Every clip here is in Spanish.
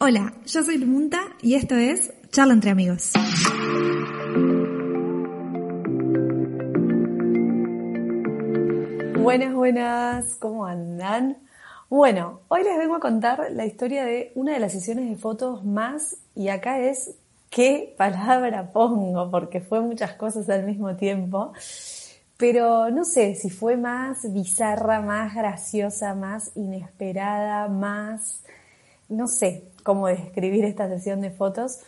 Hola, yo soy Lumunta y esto es Charla entre amigos. Buenas, buenas, ¿cómo andan? Bueno, hoy les vengo a contar la historia de una de las sesiones de fotos más, y acá es qué palabra pongo, porque fue muchas cosas al mismo tiempo, pero no sé si fue más bizarra, más graciosa, más inesperada, más, no sé cómo describir esta sesión de fotos.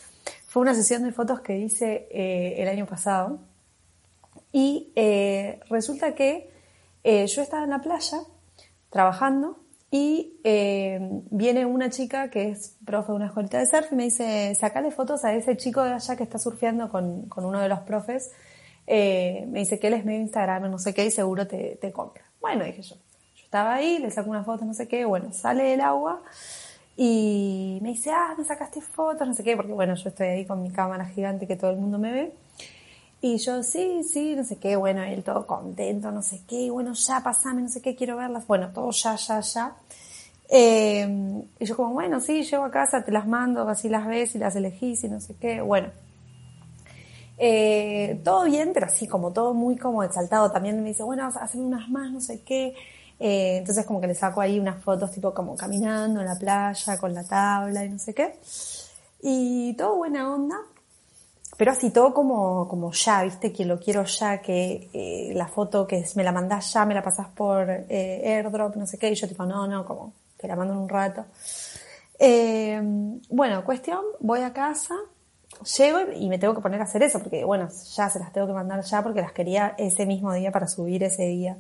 Fue una sesión de fotos que hice eh, el año pasado y eh, resulta que eh, yo estaba en la playa trabajando y viene una chica que es profe de una escuelita de surf y me dice, sacale fotos a ese chico de allá que está surfeando con, con uno de los profes. Me dice que él es medio Instagram, no sé qué, y seguro te, te compra. Bueno, dije yo. Yo estaba ahí, le saco una foto, no sé qué, bueno, sale del agua y me dice, ah, me sacaste fotos, no sé qué, porque bueno, yo estoy ahí con mi cámara gigante que todo el mundo me ve. Y yo, sí, sí, no sé qué, bueno, él todo contento, no sé qué, bueno, ya pasame, no sé qué, quiero verlas, bueno, todo ya, ya, ya. Eh, y yo como, bueno, sí, llego a casa, te las mando, así las ves y las elegís y no sé qué, bueno. Eh, todo bien, pero así como todo muy como exaltado. También me dice, bueno, hacen unas más, no sé qué. Eh, entonces como que le saco ahí unas fotos tipo como caminando en la playa con la tabla y no sé qué. Y todo buena onda pero así todo como, como ya, viste, que lo quiero ya, que eh, la foto que me la mandás ya, me la pasás por eh, airdrop, no sé qué, y yo tipo, no, no, como, te la mando en un rato. Eh, bueno, cuestión, voy a casa, llego y me tengo que poner a hacer eso, porque bueno, ya se las tengo que mandar ya porque las quería ese mismo día para subir ese día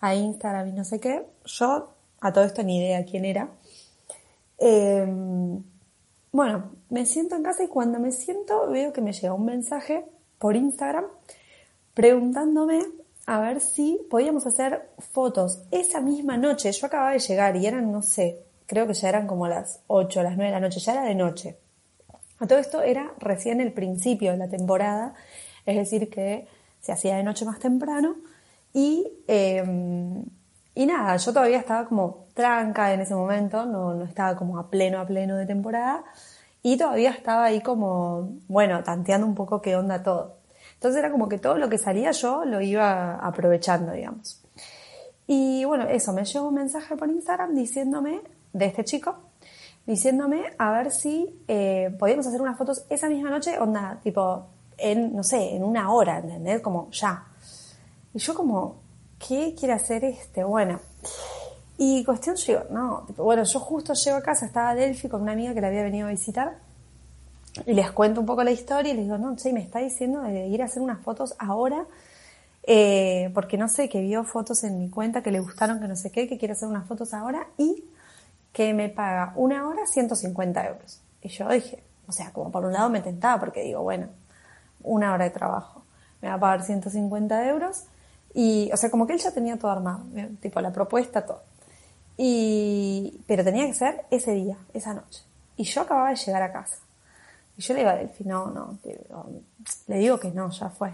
a Instagram y no sé qué. Yo, a todo esto ni idea quién era. Eh, bueno, me siento en casa y cuando me siento veo que me llega un mensaje por Instagram preguntándome a ver si podíamos hacer fotos esa misma noche. Yo acababa de llegar y eran, no sé, creo que ya eran como las 8, las 9 de la noche, ya era de noche. A todo esto era recién el principio de la temporada, es decir, que se hacía de noche más temprano y, eh, y nada, yo todavía estaba como tranca en ese momento, no, no estaba como a pleno, a pleno de temporada y todavía estaba ahí como, bueno, tanteando un poco qué onda todo. Entonces era como que todo lo que salía yo lo iba aprovechando, digamos. Y bueno, eso, me llegó un mensaje por Instagram diciéndome, de este chico, diciéndome a ver si eh, podíamos hacer unas fotos esa misma noche, onda, tipo, en, no sé, en una hora, ¿entendés? Como ya. Y yo como, ¿qué quiere hacer este? Bueno, y cuestión, yo no, bueno, yo justo llego a casa, estaba Delphi con una amiga que la había venido a visitar, y les cuento un poco la historia y les digo, no, che, me está diciendo de ir a hacer unas fotos ahora, eh, porque no sé, que vio fotos en mi cuenta que le gustaron, que no sé qué, que quiere hacer unas fotos ahora, y que me paga una hora 150 euros. Y yo dije, o sea, como por un lado me tentaba, porque digo, bueno, una hora de trabajo, me va a pagar 150 euros, y, o sea, como que él ya tenía todo armado, tipo la propuesta, todo. Y, pero tenía que ser ese día, esa noche. Y yo acababa de llegar a casa. Y yo le digo a Delphi, no, no, le digo que no, ya fue.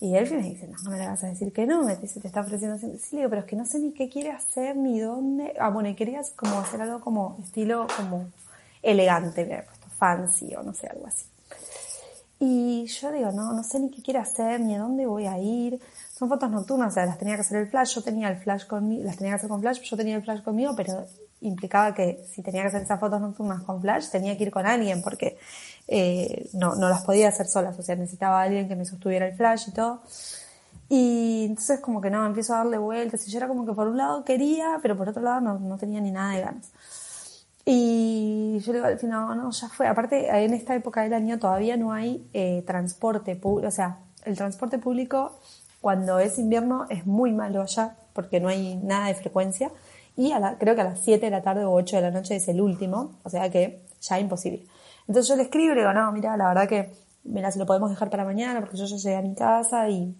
Y Delphi me dice, no, no me le vas a decir que no, me dice, te está ofreciendo. Sí, le digo, pero es que no sé ni qué quiere hacer, ni dónde. Ah, bueno, y querías como hacer algo como estilo como elegante, me había puesto fancy o no sé, algo así. Y yo digo, no, no sé ni qué quiere hacer, ni a dónde voy a ir son fotos nocturnas, o sea, las tenía que hacer el flash, yo tenía el flash conmigo, las tenía que hacer con flash, yo tenía el flash conmigo, pero implicaba que si tenía que hacer esas fotos nocturnas con flash, tenía que ir con alguien, porque eh, no, no las podía hacer solas, o sea, necesitaba alguien que me sostuviera el flash y todo. Y entonces como que no, empiezo a darle vueltas, y yo era como que por un lado quería, pero por otro lado no, no tenía ni nada de ganas. Y yo le digo al final, no, ya fue. Aparte, en esta época del año todavía no hay eh, transporte público, o sea, el transporte público cuando es invierno es muy malo allá porque no hay nada de frecuencia y a creo que a las 7 de la tarde o 8 de la noche es el último, o sea que ya es imposible. Entonces yo le escribo y le digo, no, mira, la verdad que, mira, se lo podemos dejar para mañana porque yo ya llegué a mi casa y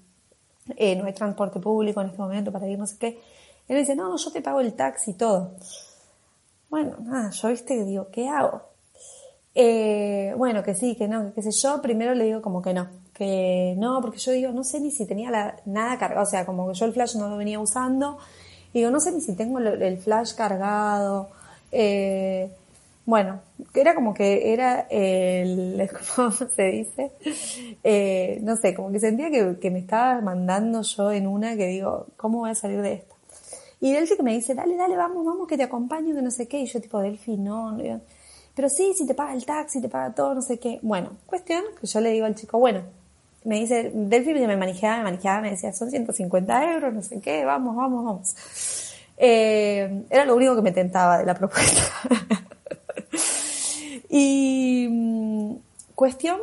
eh, no hay transporte público en este momento para ir, no sé qué. Él me dice, no, yo te pago el taxi y todo. Bueno, nada, yo viste digo, ¿qué hago? Eh, bueno, que sí, que no, que qué sé yo, primero le digo como que no, que no, porque yo digo, no sé ni si tenía la, nada cargado, o sea, como que yo el flash no lo venía usando, y digo, no sé ni si tengo el, flash cargado, eh, Bueno, era como que era el, ¿cómo se dice? Eh, no sé, como que sentía que, me estaba mandando yo en una que digo, ¿cómo voy a salir de esta? Y Delphi que me dice, dale, dale, vamos, vamos, que te acompaño, que no sé qué. Y yo tipo, Delphi, no, no. Pero sí, si te paga el taxi, te paga todo, no sé qué. Bueno, cuestión que yo le digo al chico, bueno, me dice, Delphi me manejaba, me manejaba, me decía, son 150 euros, no sé qué, vamos, vamos, vamos. Eh, era lo único que me tentaba de la propuesta. y mm, cuestión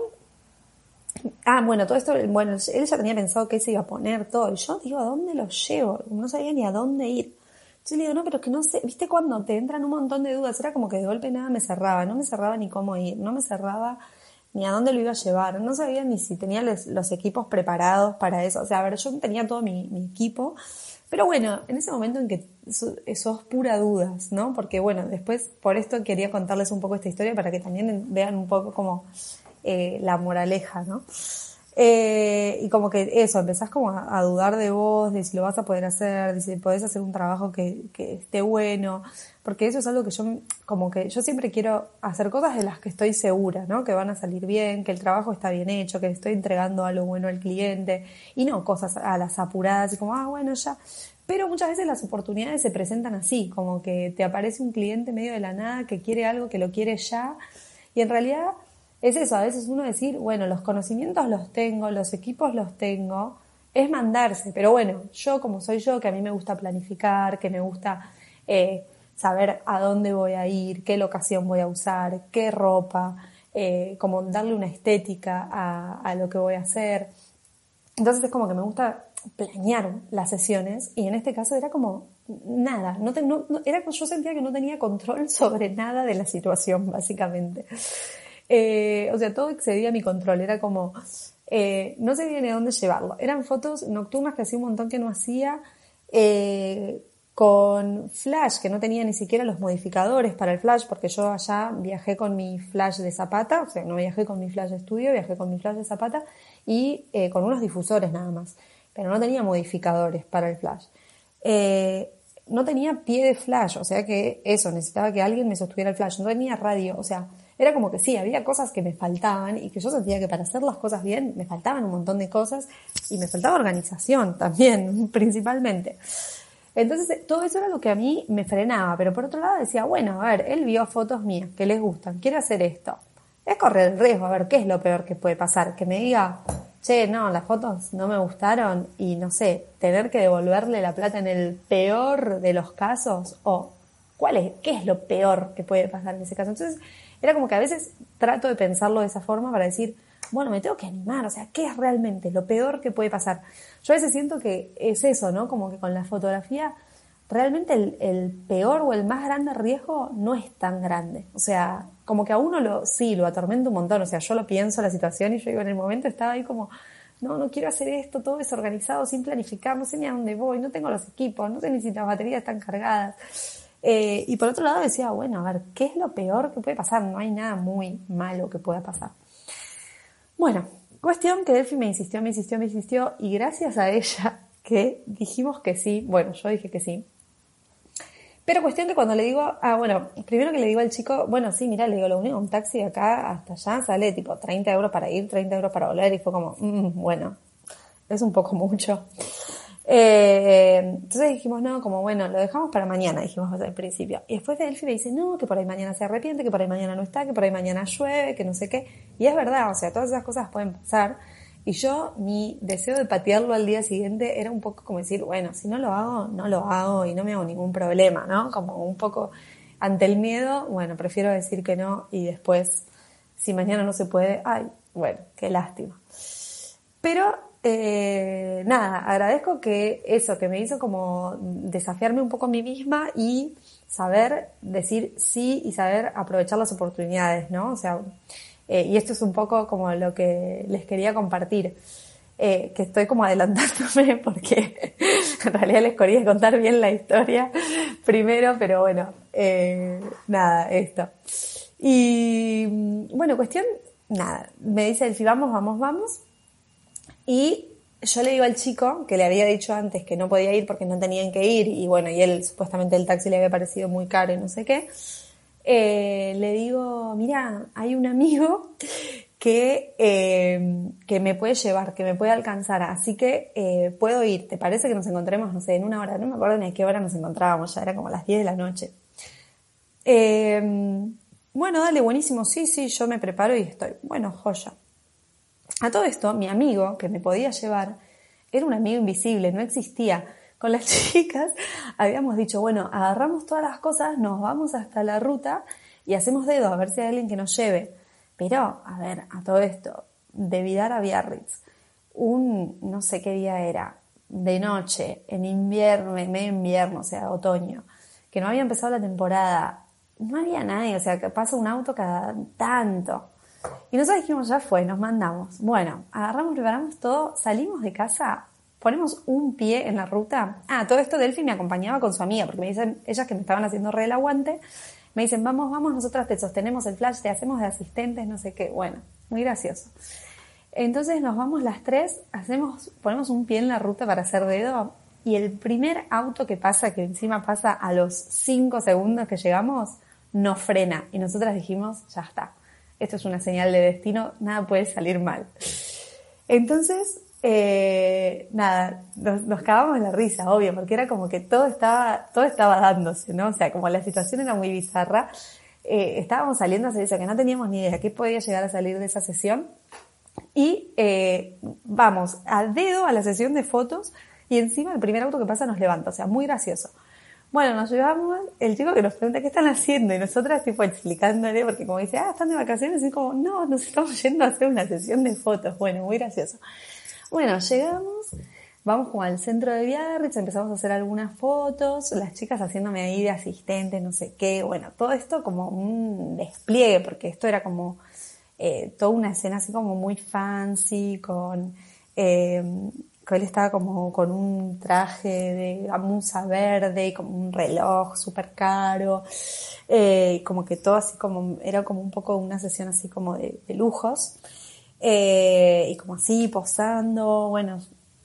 Ah, bueno, todo esto, bueno, él ya tenía pensado que se iba a poner todo. Y yo digo, ¿a dónde lo llevo? No sabía ni a dónde ir. Yo le digo, no, pero es que no sé, viste cuando te entran un montón de dudas, era como que de golpe nada me cerraba, no me cerraba ni cómo ir, no me cerraba ni a dónde lo iba a llevar, no sabía ni si tenía los, equipos preparados para eso. O sea, a ver, yo tenía todo mi, equipo, pero bueno, en ese momento en que sos pura dudas, ¿no? Porque bueno, después por esto quería contarles un poco esta historia para que también vean un poco como eh, la moraleja, ¿no? Eh, y como que eso, empezás como a, dudar de vos, de si lo vas a poder hacer, de si podés hacer un trabajo que, que, esté bueno, porque eso es algo que yo, como que yo siempre quiero hacer cosas de las que estoy segura, ¿no? Que van a salir bien, que el trabajo está bien hecho, que estoy entregando algo bueno al cliente, y no cosas a las apuradas, y como, ah, bueno, ya. Pero muchas veces las oportunidades se presentan así, como que te aparece un cliente medio de la nada que quiere algo, que lo quiere ya, y en realidad es eso, a veces uno decir, bueno, los conocimientos los tengo, los equipos los tengo, es mandarse, pero bueno, yo como soy yo, que a mí me gusta planificar, que me gusta eh, saber a dónde voy a ir, qué locación voy a usar, qué ropa, eh, como darle una estética a, a lo que voy a hacer. Entonces es como que me gusta planear las sesiones y en este caso era como nada, no, no, era, yo sentía que no tenía control sobre nada de la situación, básicamente. Eh, o sea, todo excedía mi control, era como, eh, no sabía ni a dónde llevarlo. Eran fotos nocturnas que hacía un montón que no hacía, eh, con flash, que no tenía ni siquiera los modificadores para el flash, porque yo allá viajé con mi flash de zapata, o sea, no viajé con mi flash de estudio, viajé con mi flash de zapata y eh, con unos difusores nada más, pero no tenía modificadores para el flash. Eh, no tenía pie de flash, o sea que eso, necesitaba que alguien me sostuviera el flash, no tenía radio, o sea, era como que sí, había cosas que me faltaban y que yo sentía que para hacer las cosas bien me faltaban un montón de cosas y me faltaba organización también, principalmente. Entonces, todo eso era lo que a mí me frenaba, pero por otro lado decía, bueno, a ver, él vio fotos mías que les gustan, quiere hacer esto. Es correr el riesgo, a ver, ¿qué es lo peor que puede pasar? Que me diga, che, no, las fotos no me gustaron y no sé, tener que devolverle la plata en el peor de los casos o cuál es, qué es lo peor que puede pasar en ese caso. Entonces, era como que a veces trato de pensarlo de esa forma para decir, bueno, me tengo que animar, o sea, ¿qué es realmente lo peor que puede pasar? Yo a veces siento que es eso, ¿no? Como que con la fotografía, realmente el, peor o el más grande riesgo no es tan grande. O sea, como que a uno lo, sí, lo atormenta un montón. O sea, yo lo pienso la situación y yo digo, en el momento estaba ahí como, no, no quiero hacer esto, todo desorganizado, sin planificar, no sé ni a dónde voy, no tengo los equipos, no sé ni si las baterías están cargadas. Eh, y por otro lado decía, bueno, a ver, ¿qué es lo peor que puede pasar? No hay nada muy malo que pueda pasar. Bueno, cuestión que Delphi me insistió, me insistió, me insistió, y gracias a ella que dijimos que sí, bueno, yo dije que sí. Pero cuestión que cuando le digo, ah, bueno, primero que le digo al chico, bueno, sí, mira, le digo, lo único, un taxi de acá hasta allá sale tipo 30 euros para ir, 30 euros para volver, y fue como, mm, bueno, es un poco mucho. Eh, entonces dijimos, no, como bueno, lo dejamos para mañana, dijimos al principio. Y después de Delphi me dice, no, que por ahí mañana se arrepiente, que por ahí mañana no está, que por ahí mañana llueve, que no sé qué. Y es verdad, o sea, todas esas cosas pueden pasar. Y yo, mi deseo de patearlo al día siguiente era un poco como decir, bueno, si no lo hago, no lo hago y no me hago ningún problema, ¿no? Como un poco ante el miedo, bueno, prefiero decir que no y después, si mañana no se puede, ay, bueno, qué lástima. Pero eh, nada, agradezco que eso, que me hizo como desafiarme un poco a mí misma y saber decir sí y saber aprovechar las oportunidades, ¿no? O sea, eh, y esto es un poco como lo que les quería compartir. Eh, que estoy como adelantándome porque en realidad les quería contar bien la historia primero, pero bueno, nada, esto. Y bueno, cuestión, nada, me dice si vamos, vamos, vamos. Y yo le digo al chico, que le había dicho antes que no podía ir porque no tenían que ir, y bueno, y él supuestamente el taxi le había parecido muy caro y no sé qué, eh, le digo, mira, hay un amigo que, eh, que me puede llevar, que me puede alcanzar, así que eh, puedo ir. ¿Te parece que nos encontremos, no sé, en una hora? No me acuerdo ni a qué hora nos encontrábamos, ya era como las 10 de la noche. bueno, dale, buenísimo, sí, sí, yo me preparo y estoy. Bueno, joya. A todo esto, mi amigo que me podía llevar era un amigo invisible, no existía. Con las chicas habíamos dicho, bueno, agarramos todas las cosas, nos vamos hasta la ruta y hacemos dedo a ver si hay alguien que nos lleve. Pero, a ver, a todo esto, de Vidar a Biarritz, un, no sé qué día era, de noche, en invierno, medio invierno, o sea, otoño, que no había empezado la temporada, no había nadie, o sea, que pasa un auto cada tanto. Y nosotros dijimos, ya fue, nos mandamos. Bueno, agarramos, preparamos todo, salimos de casa, ponemos un pie en la ruta. Ah, todo esto Delphi me acompañaba con su amiga, porque me dicen, ellas que me estaban haciendo re el aguante, me dicen, vamos, vamos, nosotras te sostenemos el flash, te hacemos de asistentes, no sé qué. Bueno, muy gracioso. Entonces nos vamos las tres, hacemos, ponemos un pie en la ruta para hacer dedo y el primer auto que pasa, que encima pasa a los cinco segundos que llegamos, nos frena. Y nosotras dijimos, ya está esto es una señal de destino, nada puede salir mal. Entonces, eh, nada, nos, cagamos en la risa, obvio, porque era como que todo estaba, todo estaba dándose, ¿no? O sea, como la situación era muy bizarra, eh, estábamos saliendo a servicio que no teníamos ni idea qué podía llegar a salir de esa sesión. Y eh, vamos a dedo a la sesión de fotos y encima el primer auto que pasa nos levanta, o sea, muy gracioso. Bueno, nos llevamos, el chico que nos pregunta qué están haciendo y nosotras tipo explicándole, porque como dice, ah, están de vacaciones, y como, no, nos estamos yendo a hacer una sesión de fotos. Bueno, muy gracioso. Bueno, llegamos, vamos como al centro de Biarritz, empezamos a hacer algunas fotos, las chicas haciéndome ahí de asistente, no sé qué, bueno, todo esto como un despliegue, porque esto era como eh, toda una escena así como muy fancy, con eh, que él estaba como con un traje de gamuza verde y como un reloj súper caro, eh, como que todo así como, era como un poco una sesión así como de, lujos, eh, y como así posando, bueno,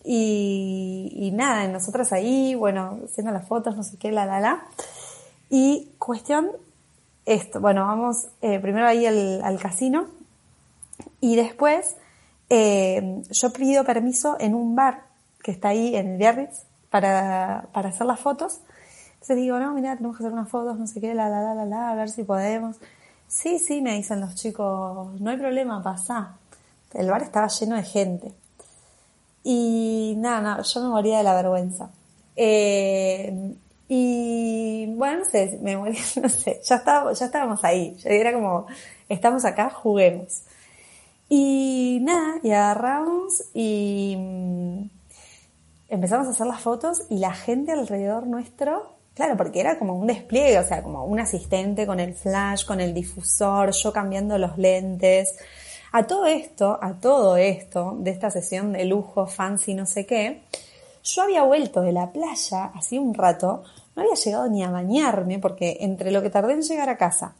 y, y nada, nosotras ahí, bueno, haciendo las fotos, no sé qué, la, la, la, y cuestión, esto, bueno, vamos eh, primero ahí al, al casino, y después, eh, yo pido permiso en un bar que está ahí en Biarritz para, para hacer las fotos. Entonces digo, no, mira, tenemos que hacer unas fotos, no sé qué, la, la, la, la, la, a ver si podemos. Sí, sí, me dicen los chicos, no hay problema, pasa. El bar estaba lleno de gente. Y nada, nada, yo me moría de la vergüenza. Eh, y bueno, no sé, me moría, no sé, ya, estaba, ya estábamos ahí. Era como, estamos acá, juguemos. Y nada, y agarramos y mm, empezamos a hacer las fotos y la gente alrededor nuestro, claro, porque era como un despliegue, o sea, como un asistente con el flash, con el difusor, yo cambiando los lentes. A todo esto, a todo esto, de esta sesión de lujo, fancy, no sé qué, yo había vuelto de la playa hacía un rato, no había llegado ni a bañarme, porque entre lo que tardé en llegar a casa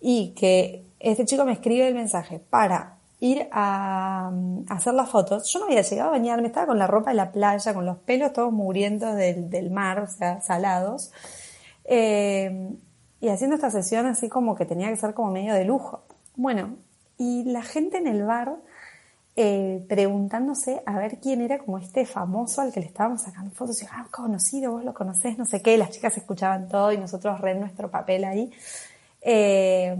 y que este chico me escribe el mensaje para ir a, hacer las fotos, yo no había llegado a bañarme, estaba con la ropa de la playa, con los pelos todos murientos del, mar, o sea, salados, eh, y haciendo esta sesión así como que tenía que ser como medio de lujo. Bueno, y la gente en el bar eh, preguntándose a ver quién era como este famoso al que le estábamos sacando fotos, y ah, conocido, vos lo conocés, no sé qué, las chicas escuchaban todo y nosotros re nuestro papel ahí. Eh,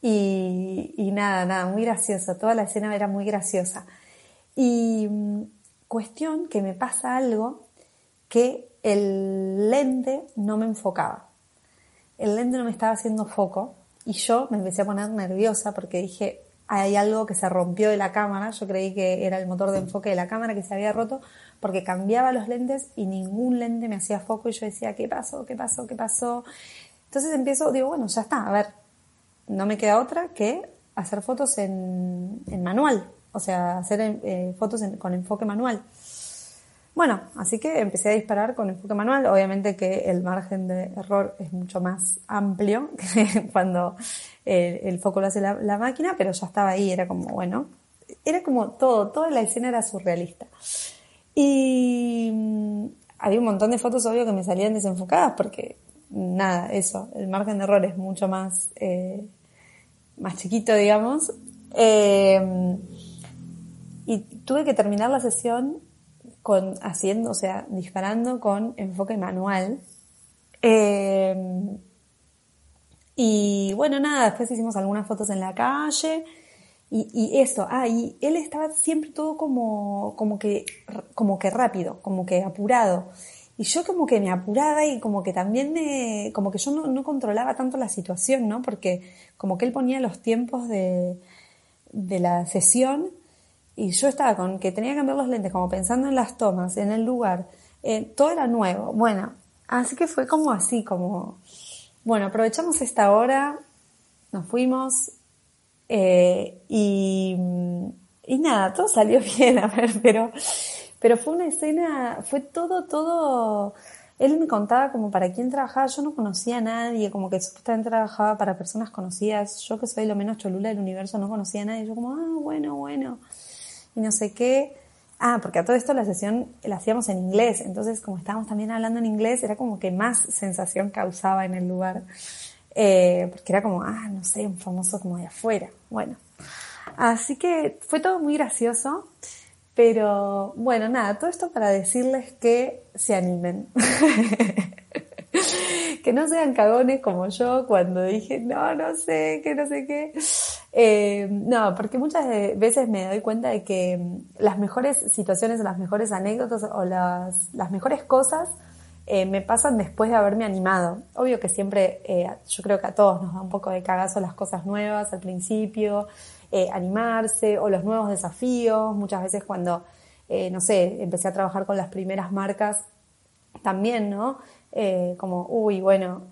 y, nada, nada, muy gracioso. Toda la escena era muy graciosa. Y mm, cuestión que me pasa algo que el lente no me enfocaba. El lente no me estaba haciendo foco y yo me empecé a poner nerviosa porque dije, hay algo que se rompió de la cámara. Yo creí que era el motor de enfoque de la cámara que se había roto porque cambiaba los lentes y ningún lente me hacía foco y yo decía, ¿qué pasó? ¿Qué pasó? ¿Qué pasó? Entonces empiezo, digo, bueno, ya está, a ver, no me queda otra que hacer fotos en, manual, o sea, hacer eh, fotos con enfoque manual. Bueno, así que empecé a disparar con enfoque manual. Obviamente que el margen de error es mucho más amplio que cuando el, foco lo hace la, máquina, pero ya estaba ahí, era como, bueno, era como todo, toda la escena era surrealista. Y mm, había un montón de fotos, obvio, que me salían desenfocadas porque nada, eso, el margen de error es mucho más, eh, más chiquito, digamos. Eh, y tuve que terminar la sesión con, haciendo, o sea, disparando con enfoque manual. Eh, y bueno, nada, después hicimos algunas fotos en la calle. Y, y eso, ah, y él estaba siempre todo como, como que, como que rápido, como que apurado. Y yo como que me apuraba y como que también me, como que yo no, no controlaba tanto la situación, ¿no? Porque como que él ponía los tiempos de, de la sesión y yo estaba con que tenía que cambiar los lentes, como pensando en las tomas, en el lugar, eh, todo era nuevo. Bueno, así que fue como así, como, bueno, aprovechamos esta hora, nos fuimos eh, y, y nada, todo salió bien, a ver, pero pero fue una escena, fue todo, todo, él me contaba como para quién trabajaba, yo no conocía a nadie, como que supuestamente trabajaba para personas conocidas, yo que soy lo menos cholula del universo no conocía a nadie, yo como, ah, bueno, bueno, y no sé qué. Ah, porque a todo esto la sesión la hacíamos en inglés, entonces como estábamos también hablando en inglés, era como que más sensación causaba en el lugar, eh, porque era como, ah, no sé, un famoso como de afuera, bueno. Así que fue todo muy gracioso. Pero bueno, nada, todo esto para decirles que se animen. que no sean cagones como yo cuando dije, no, no sé, que no sé qué. Eh, no, porque muchas veces me doy cuenta de que las mejores situaciones, las mejores anécdotas o las, las mejores cosas eh, me pasan después de haberme animado. Obvio que siempre, eh, yo creo que a todos nos da un poco de cagazo las cosas nuevas al principio, eh, animarse o los nuevos desafíos. Muchas veces cuando, eh, no sé, empecé a trabajar con las primeras marcas, también, ¿no? Eh, como, uy, bueno,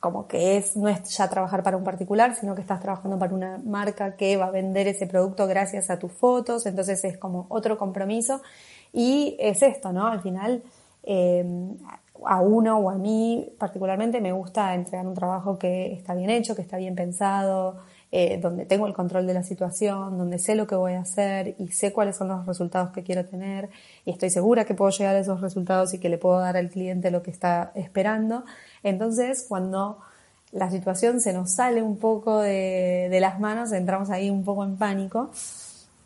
como que es, no es ya trabajar para un particular, sino que estás trabajando para una marca que va a vender ese producto gracias a tus fotos, entonces es como otro compromiso. Y es esto, ¿no? Al final, a uno o a mí particularmente me gusta entregar un trabajo que está bien hecho, que está bien pensado, eh, donde tengo el control de la situación, donde sé lo que voy a hacer y sé cuáles son los resultados que quiero tener y estoy segura que puedo llegar a esos resultados y que le puedo dar al cliente lo que está esperando. Entonces, cuando la situación se nos sale un poco de, las manos, entramos ahí un poco en pánico.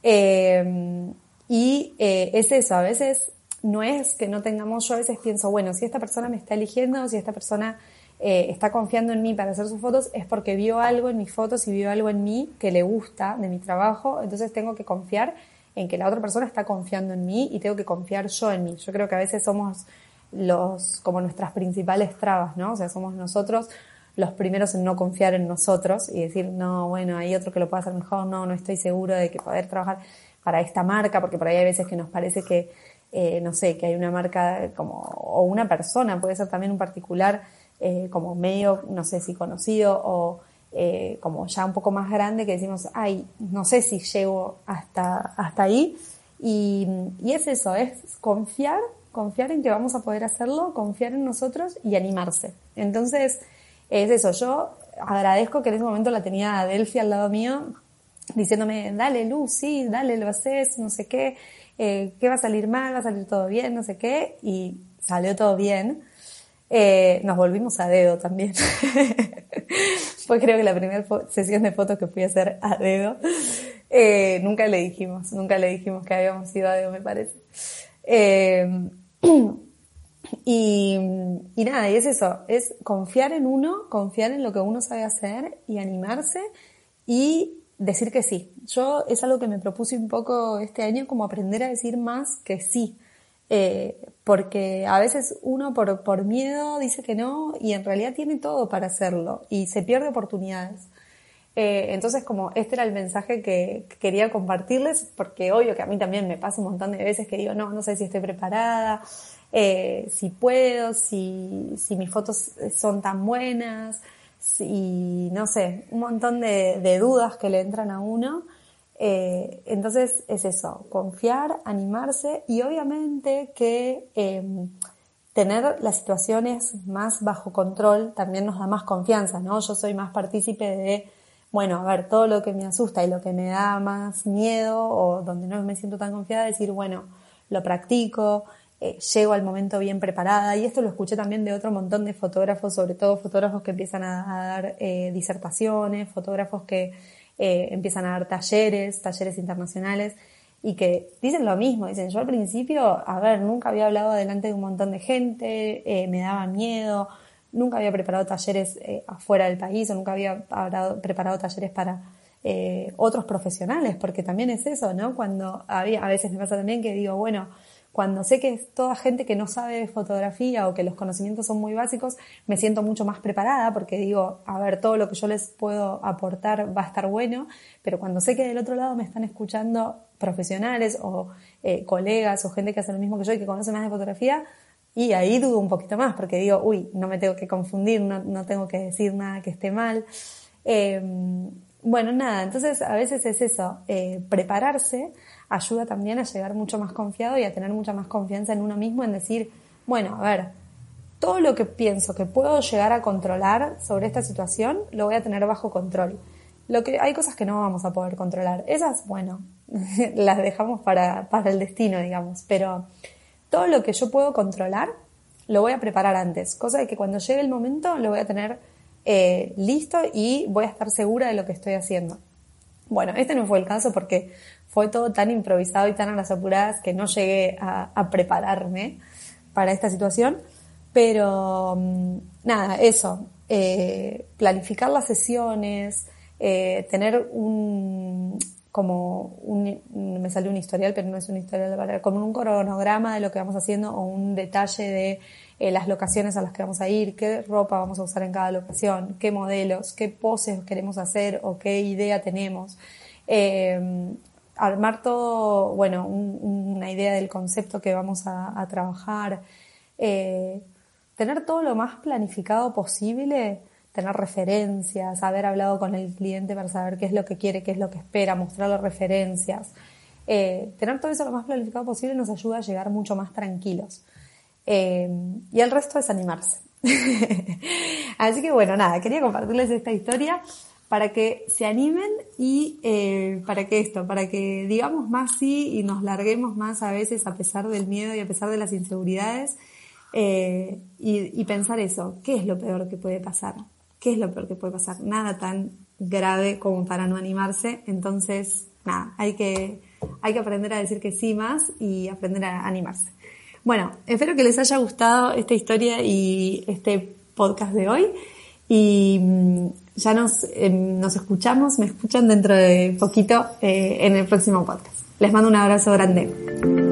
Eh, y eh, es eso, a veces no es que no tengamos, yo a veces pienso, bueno, si esta persona me está eligiendo, si esta persona eh, está confiando en mí para hacer sus fotos es porque vio algo en mis fotos y vio algo en mí que le gusta de mi trabajo, entonces tengo que confiar en que la otra persona está confiando en mí y tengo que confiar yo en mí. Yo creo que a veces somos los, como nuestras principales trabas, ¿no? O sea, somos nosotros los primeros en no confiar en nosotros y decir, no, bueno, hay otro que lo puede hacer mejor, no, no estoy seguro de que poder trabajar para esta marca, porque por ahí hay veces que nos parece que, eh, no sé, que hay una marca como, o una persona, puede ser también un particular, eh, como medio, no sé si conocido o eh, como ya un poco más grande que decimos, ay, no sé si llego hasta, hasta ahí. Y, y es eso, es confiar, confiar en que vamos a poder hacerlo, confiar en nosotros y animarse. Entonces, es eso, yo agradezco que en ese momento la tenía Delphi al lado mío, diciéndome, dale Luz, sí, dale, lo haces, no sé qué, eh, qué va a salir mal, va a salir todo bien, no sé qué, y salió todo bien. Eh, nos volvimos a dedo también. Fue creo que la primera sesión de fotos que fui a hacer a dedo. Eh, nunca le dijimos, nunca le dijimos que habíamos ido a dedo, me parece. Eh, y, y nada, y es eso, es confiar en uno, confiar en lo que uno sabe hacer y animarse y decir que sí. Yo es algo que me propuse un poco este año, como aprender a decir más que sí. Eh, porque a veces uno por, por miedo dice que no y en realidad tiene todo para hacerlo y se pierde oportunidades. Eh, entonces, como este era el mensaje que, quería compartirles, porque obvio que a mí también me pasa un montón de veces que digo, no, no sé si estoy preparada, eh, si puedo, si, si mis fotos son tan buenas, si, no sé, un montón de, de dudas que le entran a uno. Eh, entonces es eso, confiar, animarse y obviamente que em, tener las situaciones más bajo control también nos da más confianza, ¿no? Yo soy más partícipe de, bueno, a ver, todo lo que me asusta y lo que me da más miedo o donde no me siento tan confiada, decir, bueno, lo practico, eh, llego al momento bien preparada. Y esto lo escuché también de otro montón de fotógrafos, sobre todo fotógrafos que empiezan a, dar eh, disertaciones, fotógrafos que eh, empiezan a dar talleres, talleres internacionales y que dicen lo mismo, dicen, yo al principio, a ver, nunca había hablado delante de un montón de gente, me daba miedo, nunca había preparado talleres afuera del país o nunca había preparado talleres para otros profesionales, porque también es eso, ¿no? Cuando había, a veces me pasa también que digo, bueno, cuando sé que es toda gente que no sabe de fotografía o que los conocimientos son muy básicos, me siento mucho más preparada porque digo, a ver, todo lo que yo les puedo aportar va a estar bueno, pero cuando sé que del otro lado me están escuchando profesionales o eh, colegas o gente que hace lo mismo que yo y que conoce más de fotografía, y ahí dudo un poquito más porque digo, uy, no me tengo que confundir, no, tengo que decir nada que esté mal. Em, bueno, nada, entonces a veces es eso, eh, prepararse ayuda también a llegar mucho más confiado y a tener mucha más confianza en uno mismo, en decir, bueno, a ver, todo lo que pienso que puedo llegar a controlar sobre esta situación, lo voy a tener bajo control. Lo que, hay cosas que no vamos a poder controlar. Esas, bueno, las dejamos para, para el destino, digamos. Pero todo lo que yo puedo controlar, lo voy a preparar antes. Cosa de que cuando llegue el momento, lo voy a tener eh, listo y voy a estar segura de lo que estoy haciendo. Bueno, este no fue el caso porque fue todo tan improvisado y tan a las apuradas que no llegué a, prepararme para esta situación. Pero mm, nada, eso, eh, planificar las sesiones, eh, tener un, como un, me salió un historial, pero no es un historial, como un cronograma de lo que vamos haciendo o un detalle de eh, las locaciones a las que vamos a ir, qué ropa vamos a usar en cada locación, qué modelos, qué poses queremos hacer o qué idea tenemos. Armar todo, bueno, una idea del concepto que vamos a, trabajar, eh, tener todo lo más planificado posible, tener referencias, haber hablado con el cliente para saber qué es lo que quiere, qué es lo que espera, mostrarle referencias. tener todo eso lo más planificado posible nos ayuda a llegar mucho más tranquilos. Eh, y el resto es animarse. Así que bueno, nada, quería compartirles esta historia para que se animen y eh, para que esto, para que digamos más sí y nos larguemos más a veces a pesar del miedo y a pesar de las inseguridades eh, y, pensar eso, ¿qué es lo peor que puede pasar? ¿Qué es lo peor que puede pasar? Nada tan grave como para no animarse, entonces nada, hay que, hay que aprender a decir que sí más y aprender a animarse. Bueno, espero que les haya gustado esta historia y este podcast de hoy. Y ya nos, em, nos escuchamos, me escuchan dentro de poquito eh, en el próximo podcast. Les mando un abrazo grande.